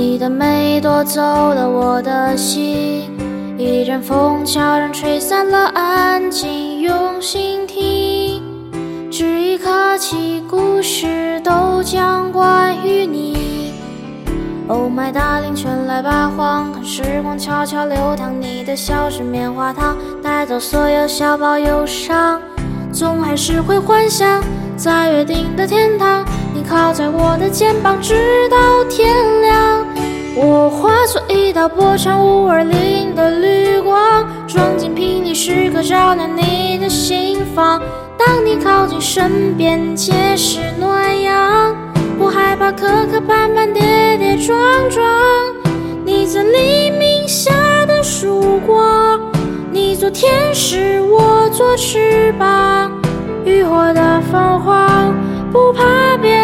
你的美夺走了我的心，一阵风悄然吹散了安静，用心听，这一刻起，故事都将关于你。Oh my darling，春来吧，荒看时光悄悄流淌，你的笑是棉花糖，带走所有小宝忧伤，总还是会幻想在约定的天堂。你靠在我的肩膀，直到天亮。我化作一道波长五二零的绿光，装进瓶里，时刻照亮你的心房。当你靠近身边，皆是暖阳。不害怕磕磕绊绊，跌跌撞撞。你在黎明下的曙光，你做天使，我做翅膀。浴火的凤凰，不怕遍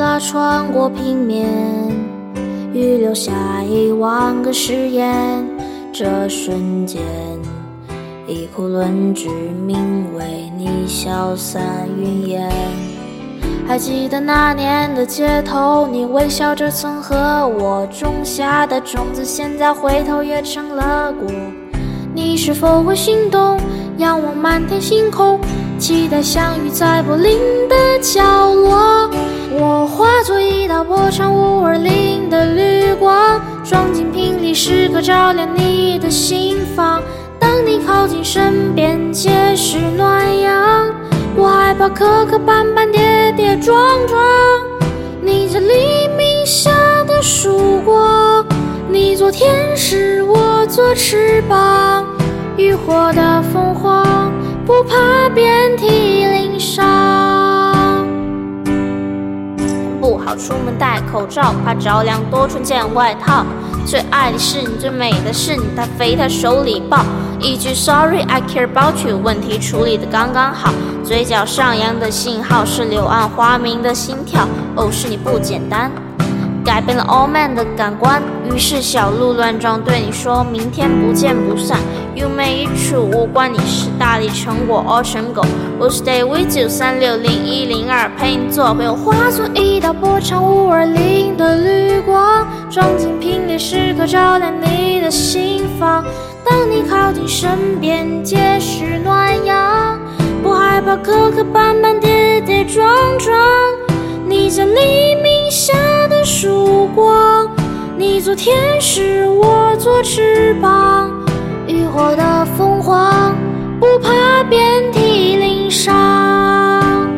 拉穿过平面，预留下一万个誓言。这瞬间，一库论句名为你消散云烟。还记得那年的街头，你微笑着曾和我种下的种子，现在回头也成了果。你是否会心动？仰望满天星空，期待相遇在柏林的角落。我化作一道波长五二零的绿光，装进瓶里，时刻照亮你的心房。当你靠近身边，皆是暖阳。我害怕磕磕绊绊，跌跌撞撞。你这黎明下的曙光，你做天使，我做翅膀。浴火的凤凰，不怕遍体鳞伤。出门戴口罩，怕着凉多穿件外套。最爱的是你，最美的是你，他肥他手里抱。一句 Sorry I care about you，问题处理的刚刚好。嘴角上扬的信号是柳暗花明的心跳。哦，是你不简单。改变了 All Man 的感官，于是小鹿乱撞，对你说明天不见不散。You make it true，无关你是大力成果 or 成狗。We'll stay with you，三六零一零二陪你做朋友。化作一道波长五二零的绿光，装进瓶里，时刻照亮你的心房。当你靠近身边，皆是暖阳。不害怕磕磕绊绊，跌跌撞撞。你在黎明，做天使，我做翅膀。浴火的凤凰，不怕遍体鳞伤。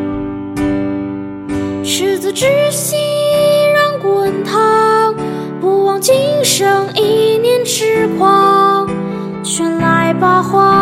赤子之心依然滚烫，不枉今生一念痴狂。寻来吧，荒，